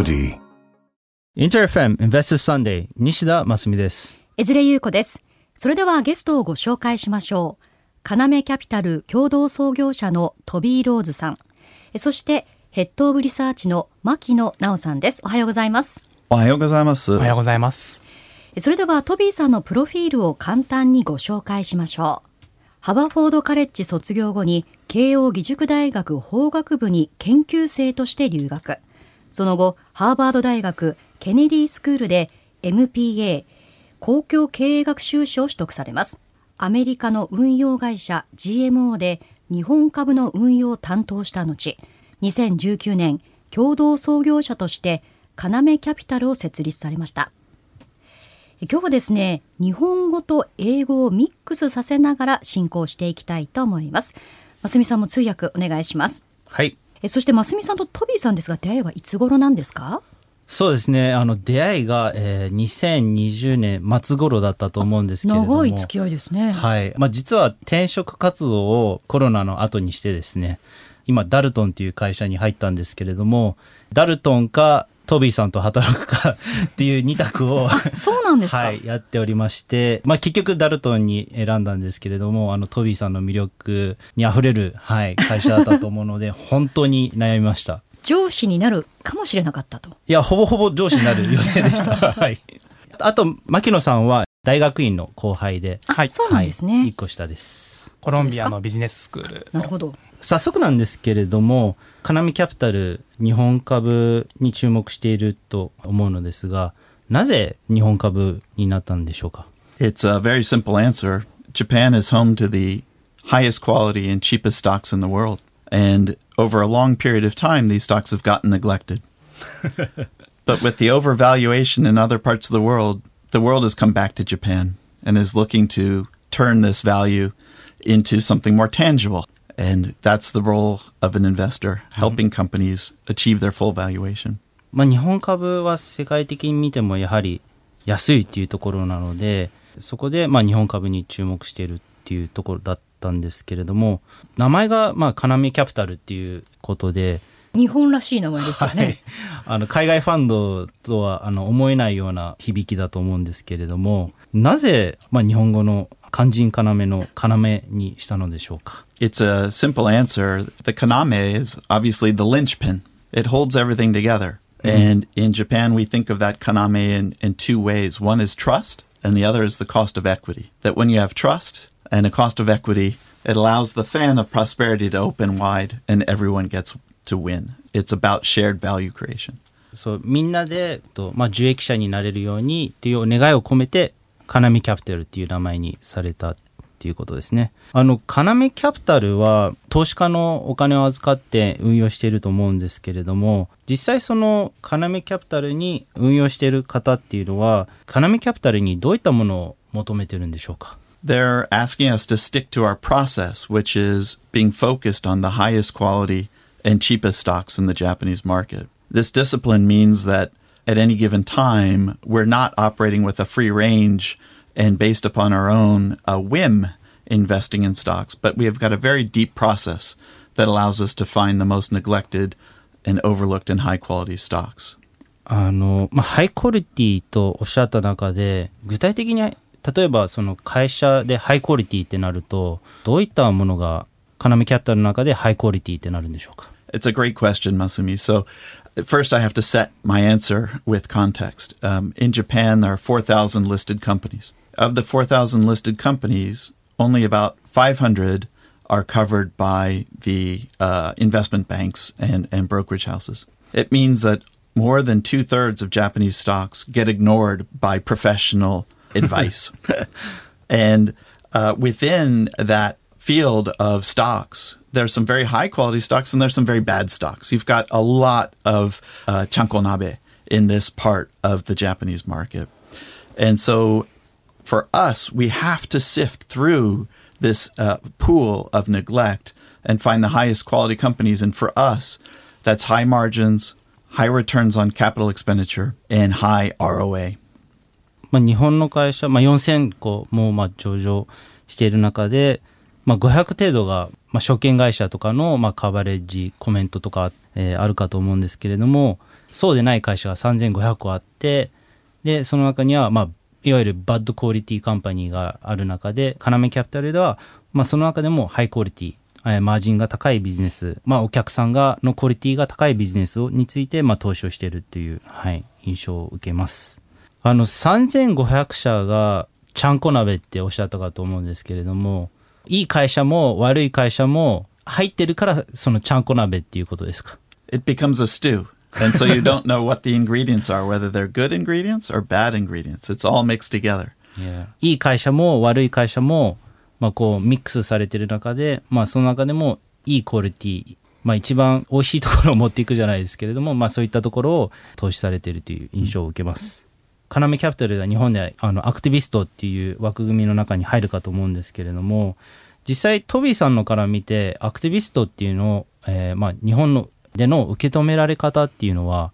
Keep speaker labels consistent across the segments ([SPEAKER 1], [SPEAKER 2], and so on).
[SPEAKER 1] Equity.
[SPEAKER 2] インター FM Investors Sunday 西田真澄です。
[SPEAKER 3] 江連優子です。それではゲストをご紹介しましょう。カナメキャピタル共同創業者のトビー・ローズさん。えそしてヘッドオブリサーチの牧野直さんです。おはようございます。
[SPEAKER 4] おはようございます。
[SPEAKER 5] おはようございます。
[SPEAKER 3] えそれではトビーさんのプロフィールを簡単にご紹介しましょう。ハバフォードカレッジ卒業後に慶応義塾大学法学部に研究生として留学。その後、ハーバード大学ケネディスクールで MPA 公共経営学修士を取得されます。アメリカの運用会社 GMO で日本株の運用を担当した後、2019年共同創業者としてカナメキャピタルを設立されました。今日はですね、日本語と英語をミックスさせながら進行していきたいと思います。ますみさんも通訳お願いします。
[SPEAKER 2] はい。
[SPEAKER 3] えそしてますみさんとトビーさんですが、出会いはいつ頃なんですか？
[SPEAKER 2] そうですね。あの、出会いが、えー2020年末頃だったと思うんですけれども。
[SPEAKER 3] 長い付き合いですね。
[SPEAKER 2] はい。まあ、実は転職活動をコロナの後にしてですね、今、ダルトンっていう会社に入ったんですけれども、ダルトンかトビーさんと働くかっていう二択を、
[SPEAKER 3] そうなんですか？
[SPEAKER 2] はい、やっておりまして、まあ、結局ダルトンに選んだんですけれども、あの、トビーさんの魅力に溢れる、はい、会社だったと思うので、本当に悩みました。
[SPEAKER 3] 上司になるかもしれなかったと。
[SPEAKER 2] いや、ほぼほぼ上司になる予定でした。はい。あと、牧野さんは大学院の後輩で、
[SPEAKER 3] あ、
[SPEAKER 5] はい
[SPEAKER 3] そうなんですね。
[SPEAKER 2] はい、一個下です。
[SPEAKER 5] コロンビアのビジネススクールの
[SPEAKER 3] なるほど。
[SPEAKER 2] 早速なんですけれども、カナミキャピタル日本株に注目していると思うのですが、なぜ日本株になったんでしょうか
[SPEAKER 4] It's a very simple answer. Japan is home to the highest quality and cheapest stocks in the world. And over a long period of time, these stocks have gotten neglected. but with the overvaluation in other parts of the world, the world has come back to Japan and is looking to turn this value into something more tangible. And that's the role of an investor, helping companies achieve their full valuation.
[SPEAKER 2] まあ、日本株は世界的に見てもやはり安いっていうところなので、そこでまあ日本株に注目しているっていうところだったんですけれども、名前がまあカナミキャピタルっていうことで、
[SPEAKER 3] 日本らしい名前ですよ
[SPEAKER 2] はい
[SPEAKER 3] ね。、
[SPEAKER 2] あの海外ファンドとはあの思えないような響きだと思うんですけれども、なぜまあ日本語の肝心要の要にしたのでしょうか。
[SPEAKER 4] It's a simple answer. The kaname is obviously the linchpin. It holds everything together. And in Japan, we think of that kaname in, in two ways. One is trust, and the other is the cost of equity. That when you have trust and a cost of equity, it allows the fan of prosperity to open wide and everyone gets to win. It's about shared value creation.
[SPEAKER 2] そうみんなでと、まあ、受益者になれるようにっていう願いを込めて カナミキャピタルっていう名前にされたっていうことですね。あのカナミキャピタルは投資家のお金を預かって運用していると思うんですけれども実際そのカナミキャピタルに運用している方っていうのはカナミキャピタルにどういったものを求めてるんでしょうか
[SPEAKER 4] They're asking us to stick to our process, which is being focused on the highest quality and cheapest stocks in the Japanese market. This discipline means that at any given time, we're not operating with a free range and based upon our own uh, whim investing in stocks, but we have got a very deep process that allows us to find the most neglected and overlooked and high quality stocks.
[SPEAKER 2] あの、まあ、ハイクオリティとおっしゃった中で、具体的に、例えばその会社でハイクオリティってなると、どういったものが、カナミキャピタルの中でハイクオリティってなるんでしょうか
[SPEAKER 4] It's a great question, Masumi. So, first, I have to set my answer with context. Um, in Japan, there are 4,000 listed companies. Of the 4,000 listed companies, only about 500 are covered by the uh, investment banks and, and brokerage houses. It means that more than two thirds of Japanese stocks get ignored by professional advice. And uh, within that field of stocks, there's some very high quality stocks and there's some very bad stocks. You've got a lot of uh, chankonabe in this part of the Japanese market. And so for us, we have to sift through this uh, pool of neglect and find the highest quality companies. And for us, that's high margins, high returns on capital expenditure, and high ROA.
[SPEAKER 2] まあ、日本の会社、まあ、4000個もまあ上場している中で、 まあ、500程度が、まあ、証券会社とかの、まあ、カバレッジ、コメントとか、えーあるかと思うんですけれども、そうでない会社が3500個あって、で、その中には、まあ、いわゆるバッドクオリティカンパニーがある中で、カナメキャピタルでは、まあ、その中でもハイクオリティ、えーマージンが高いビジネス、まあ、お客さんが、のクオリティが高いビジネスをについて、まあ、投資をしているっていう、はい、印象を受けます。あの、3500社が、ちゃんこ鍋っておっしゃったかと思うんですけれども、いい会社も悪い会社も入ってるから、そのちゃんこ鍋っていうことですか
[SPEAKER 4] ？It becomes a stew. And so you don't know what the ingredients are, whether they're good ingredients or bad ingredients. It's all mixed together.
[SPEAKER 2] いい会社も悪い会社も、まあ、こうミックスされてる中で、まあ、その中でもいいクオリティ、まあ、一番美味しいところを持っていくじゃないですけれども、まあ、そういったところを投資されているという印象を受けます。カナメキャピタルでは日本ではあのアクティビストっていう枠組みの中に入るかと思うんですけれども実際トビーさんのから見てアクティビストっていうのを、えーまあ、日本のでの受け止められ方っていうのは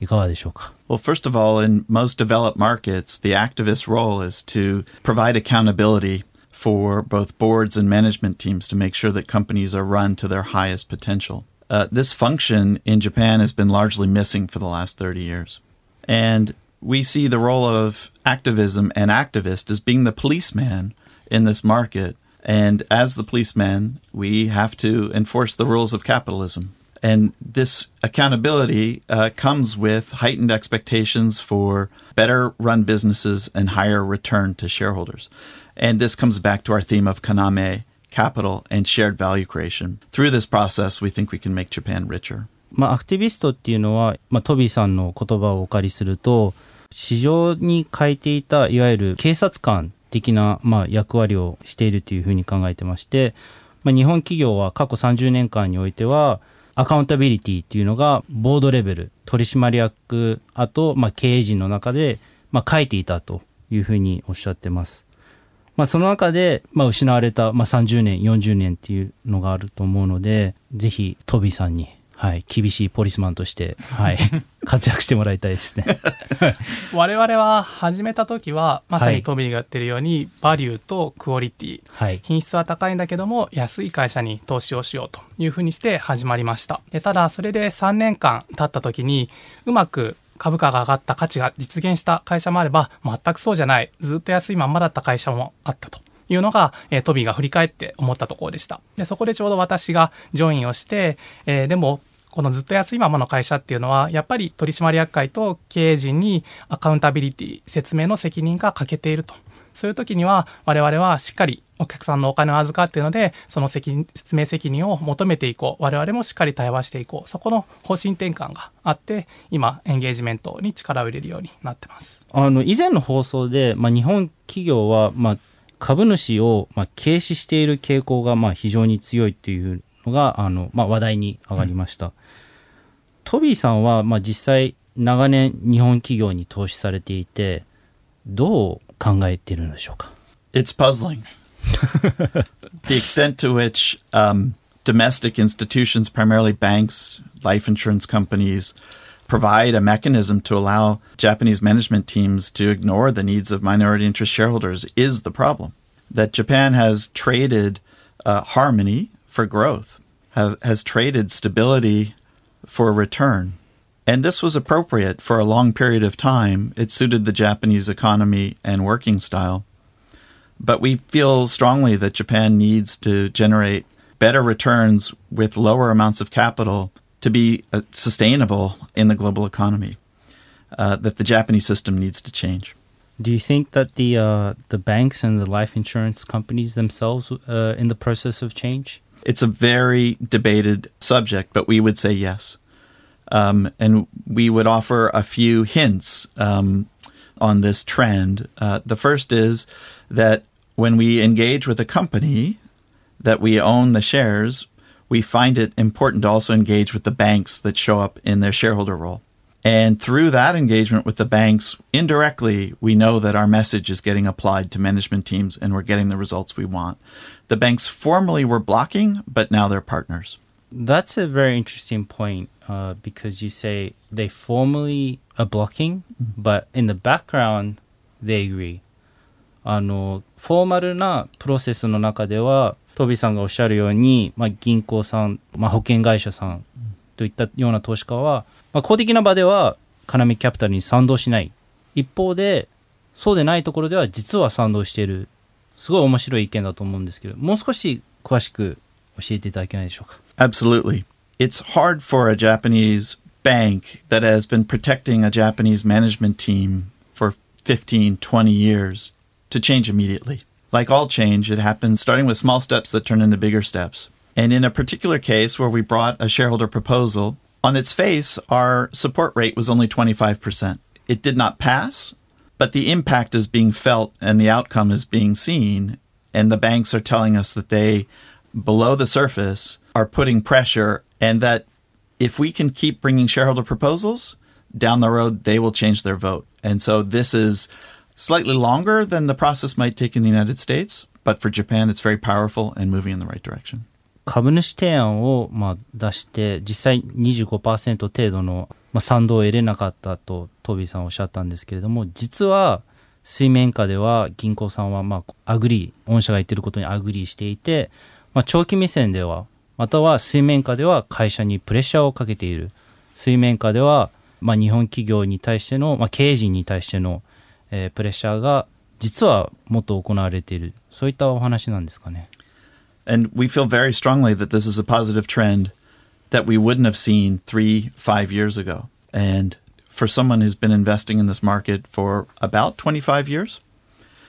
[SPEAKER 2] いかがでしょうか
[SPEAKER 4] Well, first of all, in most developed markets, the activist role is to provide accountability for both boards and management teams to make sure that companies are run to their highest potential. Uh, this function in Japan has been largely missing for the last 30 years. And we see the role of activism and activist as being the policeman in this market. And as the policeman, we have to enforce the rules of capitalism. And this accountability uh, comes with heightened expectations for better run businesses and higher return to shareholders. And this comes back to our theme of Kaname, capital, and shared value creation. Through this process, we think we can make Japan richer.
[SPEAKER 2] まあ、アクティビストっていうのは、まあ、トビーさんの言葉をお借りすると、市場に変えていた、いわゆる警察官的な、まあ、役割をしているというふうに考えてまして、まあ、日本企業は過去30年間においては、アカウンタビリティっていうのが、ボードレベル、取締役、あと、まあ、経営陣の中で、まあ、書いていたというふうにおっしゃってます。まあ、その中で、まあ、失われた、まあ、30年、40年っていうのがあると思うので、ぜひ、トビーさんに、はい、厳しいポリスマンとして、はい、活躍してもらいたいですね。
[SPEAKER 5] 我々は始めた時はまさ
[SPEAKER 2] はい。
[SPEAKER 5] にトビーが言ってるように、バリューとクオリティ。
[SPEAKER 2] はい。
[SPEAKER 5] 品質は高いんだけども安い会社に投資をしようというふうにして始まりました。でただそれで3年間経った時にうまく株価が上がった価値が実現した会社もあれば全くそうじゃない。ずっと安いまんまだった会社もあったというのが、えートビーが振り返って思ったところでしたでそこでちょうど私がジョインをして、えーでもこのずっと安いままの会社っていうのは、やっぱり取締役会と経営陣にアカウンタビリティ、説明の責任が欠けていると。そういう時には、我々はしっかりお客さんのお金を預かっているので、その責説明責任を求めていこう。我々もしっかり対話していこう。そこの方針転換があって、今、エンゲージメントに力を入れるようになってます。
[SPEAKER 2] あの、以前の放送で、まあ、日本企業は、まあ、株主を、まあ、軽視している傾向が、まあ、非常に強いっていうのが、あの、まあ、話題に上がりました。トビーさんは、まあ、実際、長年日本企業に投資されていて、どう考えているんでしょうか
[SPEAKER 4] It's puzzling. the extent to which um, domestic institutions, primarily banks, life insurance companies, provide a mechanism to allow Japanese management teams to ignore the needs of minority interest shareholders is the problem. That Japan has traded uh, harmony for growth, have, has traded stability for return. And this was appropriate for a long period of time. It suited the Japanese economy and working style. But we feel strongly that Japan needs to generate better returns with lower amounts of capital to be uh, sustainable in the global economy. Uh, that the Japanese system needs to change.
[SPEAKER 2] Do you think that the uh, the banks and the life insurance companies themselves uh, in the process of change?
[SPEAKER 4] It's a very debated subject, but we would say yes. Um, and we would offer a few hints um, on this trend. Uh, the first is that when we engage with a company that we own the shares, we find it important to also engage with the banks that show up in their shareholder role. And through that engagement with the banks, indirectly, we know that our message is getting applied to management teams and we're getting the results we want. The banks formerly were blocking, but now they're partners.
[SPEAKER 2] That's a very interesting point uh, because you say they formally are blocking, but in the background they agree. あの、フォーマルなプロセスの中では、 トビさんがおっしゃるように、まあ、銀行さん、まあ、保険会社さんといったような投資家は、まあ、公的な場ではカナミキャピタルに賛同しない一方でそうでないところでは実は賛同しているすごい面白い意見だと思うんですけどもう少し詳しく教えていただけないでしょうか
[SPEAKER 4] ？Absolutely. It's hard for a Japanese bank that has been protecting a Japanese management team for 15, 20 years to change immediately. Like all change, it happens starting with small steps that turn into bigger steps. And in a particular case where we brought a shareholder proposal, on its face, our support rate was only 25%. It did not pass, but the impact is being felt and the outcome is being seen. And the banks are telling us that they, below the surface, are putting pressure and that if we can keep bringing shareholder proposals down the road, they will change their vote. And so this is slightly longer than the process might take in the United States, but for Japan, it's very powerful and moving in the right direction.
[SPEAKER 2] 株主提案をまあ出して実際25%程度のまあ賛同を得れなかったとトビーさんおっしゃったんですけれども実は水面下では銀行さんはまあ agree 御社が言ってることに agree していて、まあ、長期目線ではまたは水面下では会社にプレッシャーをかけている水面下ではまあ日本企業に対しての、まあ、経営陣に対しての、えープレッシャーが実はもっと行われているそういったお話なんですかね。
[SPEAKER 4] And we feel very strongly that this is a positive trend that we wouldn't have seen three, five years ago. And for someone who's been investing in this market for about 25 years,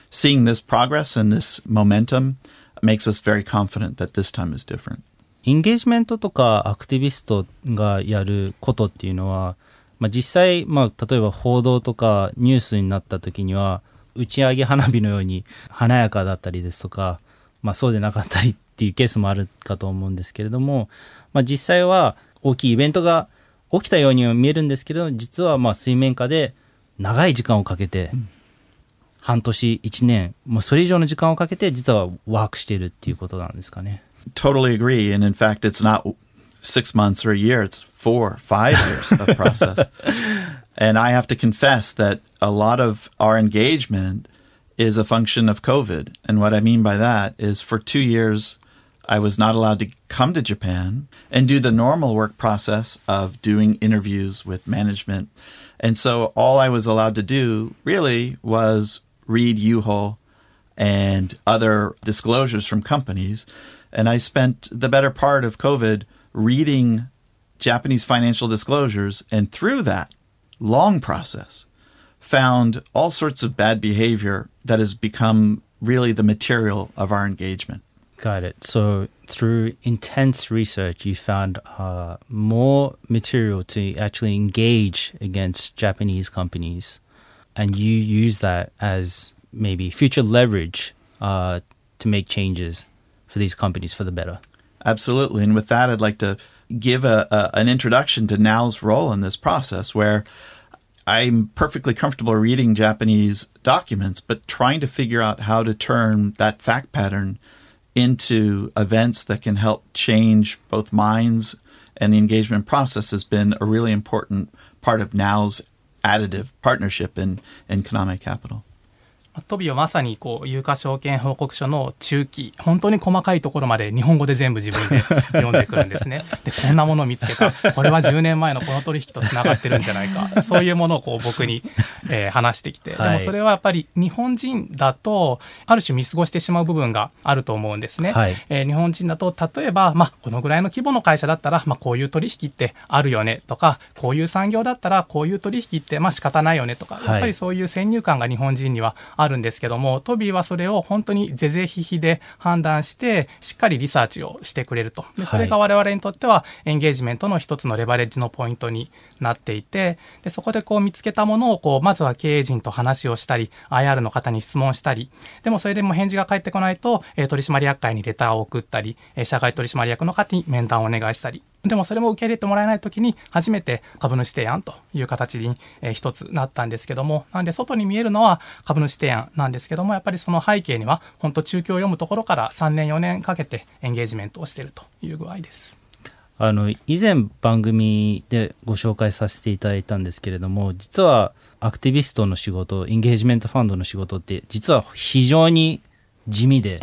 [SPEAKER 4] seeing this progress and this momentum makes us very confident that this time is different.
[SPEAKER 2] インゲージメントとかアクティビストがやることっていうのは、まあ、実際、まあ、例えば報道とかニュースになった時には打ち上げ花火のように華やかだったりですとか、まあ、そうでなかったりっていうケースもあるかと思うんですけれども、まあ、実際は大きいイベントが起きたようには見えるんですけど実はまあ水面下で長い時間をかけて、半年1年もうそれ以上の時間をかけて実はワークしているっていうことなんですかね。
[SPEAKER 4] Totally agree. And in fact, it's not six months or a year, it's four, five years of process. And I have to confess that a lot of our engagement is a function of COVID. And what I mean by that is for two years, I was not allowed to come to Japan and do the normal work process of doing interviews with management. And so all I was allowed to do really was read Yuho and other disclosures from companies. And I spent the better part of COVID reading Japanese financial disclosures. And through that long process, found all sorts of bad behavior that has become really the material of our engagement.
[SPEAKER 2] Got it. So through intense research, you found uh, more material to actually engage against Japanese companies, and you use that as maybe future leverage uh, to make changes for these companies for the better.
[SPEAKER 4] Absolutely. And with that, I'd like to give a, a, an introduction to Now's role in this process, where I'm perfectly comfortable reading Japanese documents, but trying to figure out how to turn that fact pattern into events that can help change both minds and the engagement process has been a really important part of Now's additive partnership in, in Konami Capital.
[SPEAKER 5] トビはまさにこう有価証券報告書の中期本当に細かいところまで日本語で全部自分で読んでくるんですね。でこんなものを見つけた。これは10年前のこの取引とつながってるんじゃないか。そういうものをこう僕に、えー話してきて。で
[SPEAKER 2] はい。
[SPEAKER 5] もそれはやっぱり日本人だとある種見過ごしてしまう部分があると思うんですね。
[SPEAKER 2] はい。
[SPEAKER 5] えー日本人だと例えば、まあ、このぐらいの規模の会社だったら、まあ、こういう取引ってあるよねとかこういう産業だったらこういう取引ってまあ仕方ないよねとか、
[SPEAKER 2] はい
[SPEAKER 5] やっぱりそういう先入観が日本人にはあるんですけどもトビーはそれを本当に是々非々で判断してしっかりリサーチをしてくれると。でそれが我々にとってはエンゲージメントの一つのレバレッジのポイントになっていてでそこでこう見つけたものをこうまずは経営陣と話をしたり IR の方に質問したりでもそれでも返事が返ってこないと、えー取締役会にレターを送ったり、えー社外取締役の方に面談をお願いしたりでもそれも受け入れてもらえない時に初めて株主提案という形に、一つなったんですけどもなんで外に見えるのは株主提案なんですけどもやっぱりその背景には本当中京を読むところから3年4年かけてエンゲージメントをしているという具合です。
[SPEAKER 2] あの以前番組でご紹介させていただいたんですけれども実はアクティビストの仕事エンゲージメントファンドの仕事って実は非常に地味で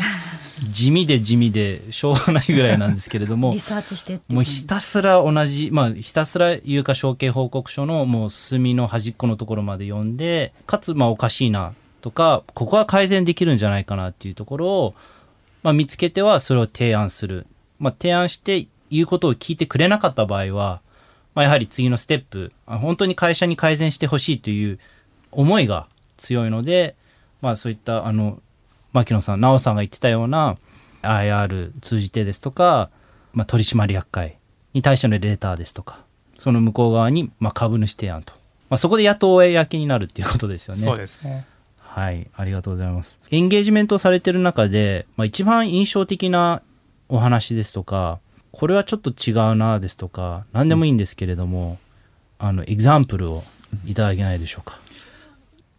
[SPEAKER 2] 地味で地味でしょうがないぐらいなんですけれども
[SPEAKER 3] リサーチして
[SPEAKER 2] もうひたすら同じ、まあ、ひたすら有価証券報告書のもう隅の端っこのところまで読んで、かつ、まあ、おかしいなとか、ここは改善できるんじゃないかなっていうところを、まあ、見つけてはそれを提案する。まあ、提案して言うことを聞いてくれなかった場合は、まあ、やはり次のステップ、あ本当に会社に改善してほしいという思いが強いので、まあ、そういった、あの、牧野さん、直さんが言ってたような IR 通じてですとか、まあ、取締役会に対してのレターですとか、その向こう側に、まあ、株主提案と。まあ、そこでやっと公になるっていうことですよね。
[SPEAKER 5] そうですね。
[SPEAKER 2] はい、ありがとうございます。エンゲージメントをされてる中で、まあ、一番印象的なお話ですとか、これはちょっと違うなですとか、何でもいいんですけれども、あの、エグザンプルをいただけないでしょうか。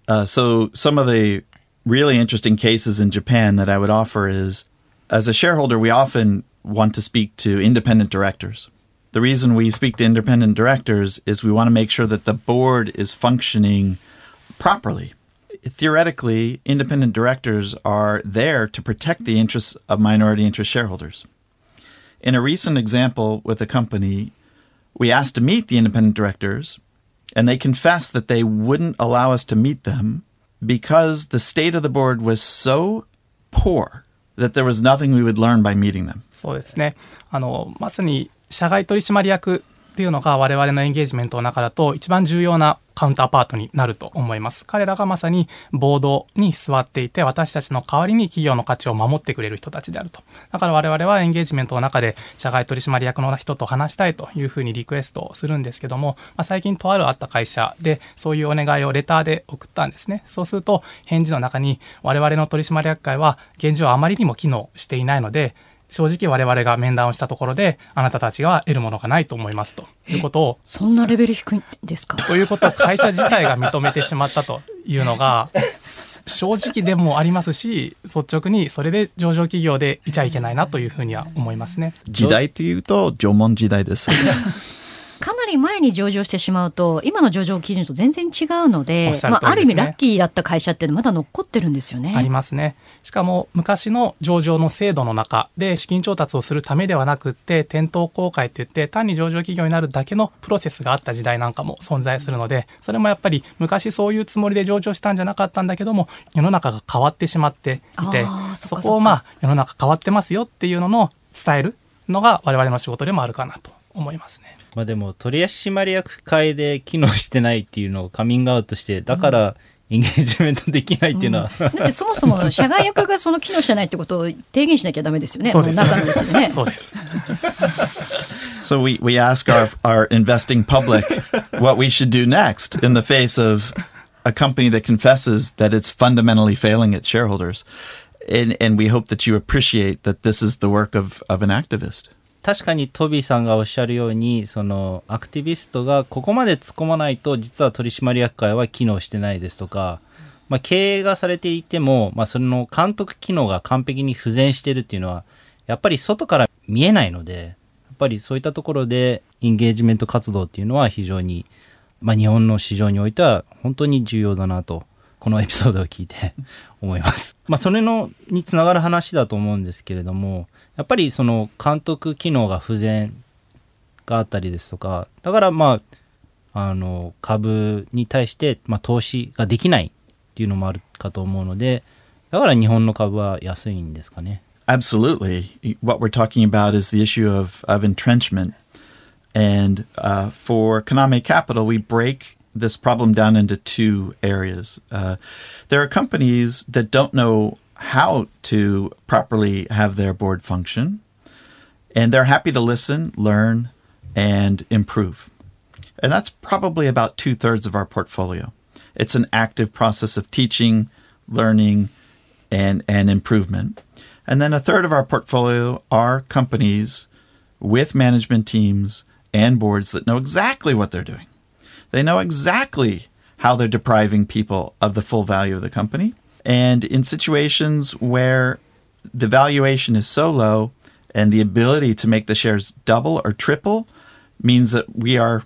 [SPEAKER 4] Uh, so some of the really interesting cases in Japan that I would offer is as a shareholder, we often want to speak to independent directors. The reason we speak to independent directors is we want to make sure that the board is functioning properly. Theoretically, independent directors are there to protect the interests of minority interest shareholders. In a recent example with a company, we asked to meet the independent directors, and they confessed that they wouldn't allow us to meet them because the state of the board was so poor that there was nothing we would learn by meeting them.
[SPEAKER 5] そうですね。あの、まさに社外取締役 っていうのが我々のエンゲージメントの中だと一番重要なカウンターパートになると思います。彼らがまさにボードに座っていて私たちの代わりに企業の価値を守ってくれる人たちであると。だから我々はエンゲージメントの中で社外取締役の人と話したいというふうにリクエストをするんですけども、まあ、最近とあるあった会社でそういうお願いをレターで送ったんですね。そうすると返事の中に我々の取締役会は現状あまりにも機能していないので正直我々が面談をしたところであなたたちが得るものがないと思いますということを
[SPEAKER 3] そんなレベル低いんですか？
[SPEAKER 5] ということを会社自体が認めてしまったというのが 正直でもありますし率直にそれで上場企業でいちゃいけないなというふうには思いますね。
[SPEAKER 4] 時代というと縄文時代です。
[SPEAKER 3] かなり前に上場してしまうと今の上場基準と全然違うの
[SPEAKER 5] お
[SPEAKER 3] で
[SPEAKER 5] っしゃる
[SPEAKER 3] まあ、ある意味ラッキーだった会社ってまだ残ってるんですよね。
[SPEAKER 5] ありますね。しかも昔の上場の制度の中で資金調達をするためではなくって店頭公開って言って単に上場企業になるだけのプロセスがあった時代なんかも存在するのでそれもやっぱり昔そういうつもりで上場したんじゃなかったんだけども世の中が変わってしまっていて
[SPEAKER 3] そ
[SPEAKER 5] こをまあ世の中変わってますよっていうのの伝えるのが我々の仕事でもあるかなと思いますね。
[SPEAKER 2] まあでも、取締役会で機能してないっていうのをカミングアウトして、だから、エンゲージメントできないっていうのは、
[SPEAKER 3] だってそもそも社外役がその機能してないってことを提言しなきゃダメですよね。
[SPEAKER 5] そうです
[SPEAKER 3] 中のうちでね。
[SPEAKER 5] そうです。
[SPEAKER 4] So we, we ask our, our investing public what we should do next in the face of a company that confesses that it's fundamentally failing its shareholders. And, and we hope that you appreciate that this is the work of, of an activist.
[SPEAKER 2] 確かにトビーさんがおっしゃるように、その、アクティビストがここまで突っ込まないと、実は取締役会は機能してないですとか、まあ、経営がされていても、まあ、その監督機能が完璧に不全してるっていうのは、やっぱり外から見えないので、やっぱりそういったところで、インゲージメント活動っていうのは非常に、まあ、日本の市場においては本当に重要だなと、このエピソードを聞いて思います。まあ、それの、につながる話だと思うんですけれども、やっぱりその監督機能が不全があったりですとか、だからまあ、あの、株に対して、まあ、投資ができないっていうのもあるかと思うので、だから日本の株は安いんですかね。
[SPEAKER 4] Absolutely. What we're talking about is the issue of, of entrenchment. And uh, for Kaname Capital, we break this problem down into two areas. Uh, there are companies that don't know how to properly have their board function, and they're happy to listen, learn, and improve. And that's probably about two thirds of our portfolio. It's an active process of teaching, learning, and, and improvement. And then a third of our portfolio are companies with management teams and boards that know exactly what they're doing. They know exactly how they're depriving people of the full value of the company. And in situations where the valuation is so low and the ability to make the shares double or triple means that we are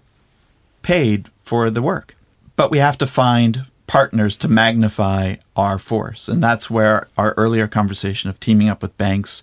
[SPEAKER 4] paid for the work. But we have to find partners to magnify our force. And that's where our earlier conversation of teaming up with banks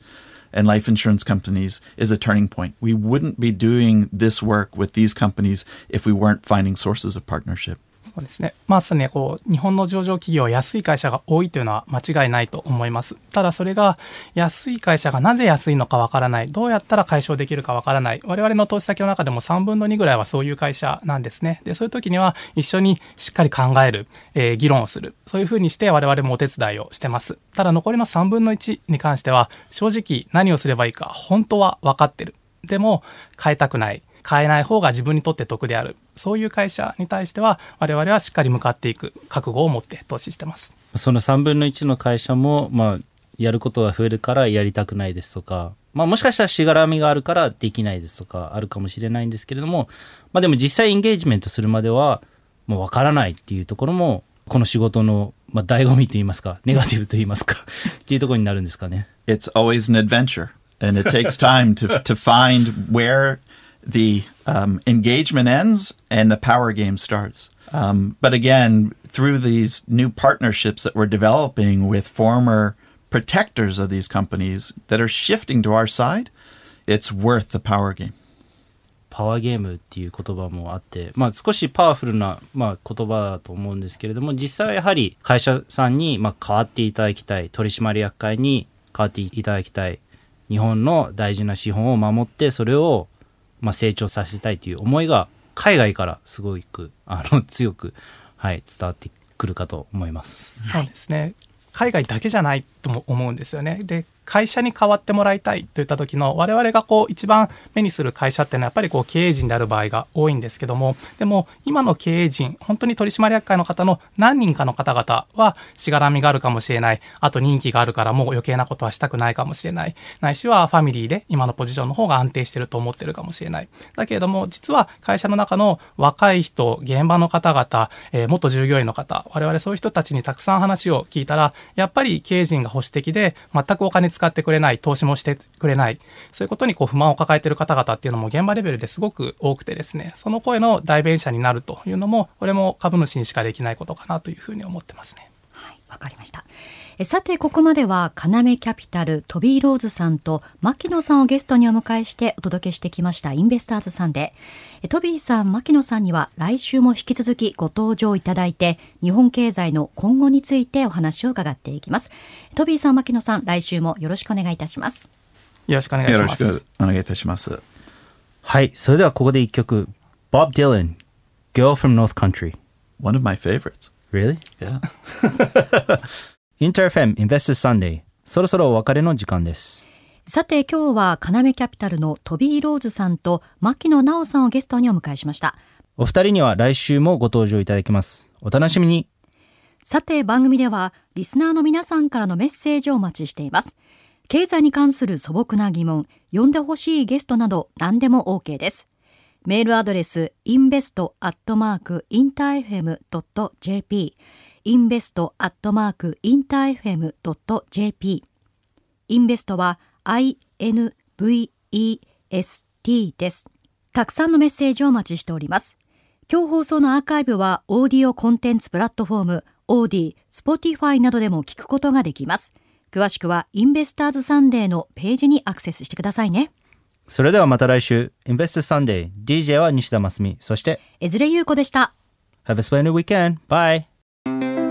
[SPEAKER 4] and life insurance companies is a turning point. We wouldn't be doing this work with these companies if we weren't finding sources of partnership.
[SPEAKER 5] そうですね。まずね、こう、日本の上場企業、安い会社が多いというのは間違いないと思います。ただそれが、安い会社がなぜ安いのかわからない、どうやったら解消できるかわからない、我々の投資先の中でも3分の2ぐらいはそういう会社なんですね。で、そういう時には一緒にしっかり考える、えー、議論をする、そういうふうにして我々もお手伝いをしてます。ただ残りの3分の1に関しては、正直何をすればいいか本当は分かってる。でも、変えたくない。変えない方が自分にとって得である。そういう会社に対しては、我々はしっかり向かっていく覚悟を持って投資してます。
[SPEAKER 2] その3分の1の会社も、まあ、やることが増えるからやりたくないですとか、まあもしかしたらしがらみがあるからできないですとかあるかもしれないんですけれども、まあでも実際エンゲージメントするまでは、もうわからないっていうところも、この仕事の、まあ、醍醐味と言いますか、ネガティブと言いますか っていうところになるんですかね。
[SPEAKER 4] It's always an adventure. And it takes time to, to find where the um, engagement ends and the power game starts. Um, but again, through these new partnerships that we're developing with former protectors of these companies that are shifting to our side, it's worth the power game.
[SPEAKER 2] パワーゲームっていう言葉もあって、まあ少しパワフルな、まあ、言葉だと思うんですけれども、実際やはり会社さんに、まあ、変わっていただきたい、取締役会に変わっていただきたい、日本の大事な資本を守って、それをまあ、成長させたいという思いが海外からすごくあの 強く、はい、伝わってくるかと思います。
[SPEAKER 5] はい、そうですね海外だけじゃないとも思うんですよね。で会社に変わってもらいたいといった時の我々がこう一番目にする会社っていうのはやっぱりこう経営陣である場合が多いんですけどもでも今の経営陣本当に取締役会の方の何人かの方々はしがらみがあるかもしれない。あと任期があるからもう余計なことはしたくないかもしれない。ないしはファミリーで今のポジションの方が安定してると思ってるかもしれない。だけれども実は会社の中の若い人現場の方々、えー、元従業員の方我々そういう人たちにたくさん話を聞いたらやっぱり経営陣が保守的で全くお金使ってくれない投資もしてくれない、そういうことにこう不満を抱えている方々っていうのも現場レベルですごく多くてですね、その声の代弁者になるというのも、これも株主にしかできないことかなというふうに思ってますね。
[SPEAKER 3] はい、わかりました。さて、ここまでは、要キャピタル、トビー・ローズさんと、牧野さんをゲストにお迎えしてお届けしてきました、インベスターズさんで、トビーさん、牧野さんには、来週も引き続きご登場いただいて、日本経済の今後についてお話を伺っていきます。トビーさん、槙野さん、来週もよろしくお願いいたします。
[SPEAKER 5] よろしくお願いします。よろしく
[SPEAKER 4] お願いいたします。
[SPEAKER 2] はい、それではここで一曲、Bob Dylan, Girl from North Country.
[SPEAKER 4] One of my favorites.
[SPEAKER 2] Really?
[SPEAKER 4] Yeah.
[SPEAKER 2] InterFM インベスターズサンデー。そろそろお別れの時間です。
[SPEAKER 3] さて今日はカナメキャピタルのトビー・ローズさんと槙野尚さんをゲストにお迎えしました。
[SPEAKER 2] お二人には来週もご登場いただきます。お楽しみに。
[SPEAKER 3] さて番組ではリスナーの皆さんからのメッセージをお待ちしています。経済に関する素朴な疑問、呼んでほしいゲストなど何でも OK です。メールアドレス invest.interfm.jp invest.interfm.jp インベストは INVEST です。たくさんのメッセージをお待ちしております。今日放送のアーカイブはオーディオコンテンツプラットフォーム、 Audee、Spotify などでも聞くことができます。詳しくはインベスターズサンデーのページにアクセスしてくださいね。
[SPEAKER 2] それではまた来週、インベスターズサンデー、DJ は西田真澄、そして、
[SPEAKER 3] 江連優子でした。
[SPEAKER 2] Have a splendid weekend. Bye. Thank you.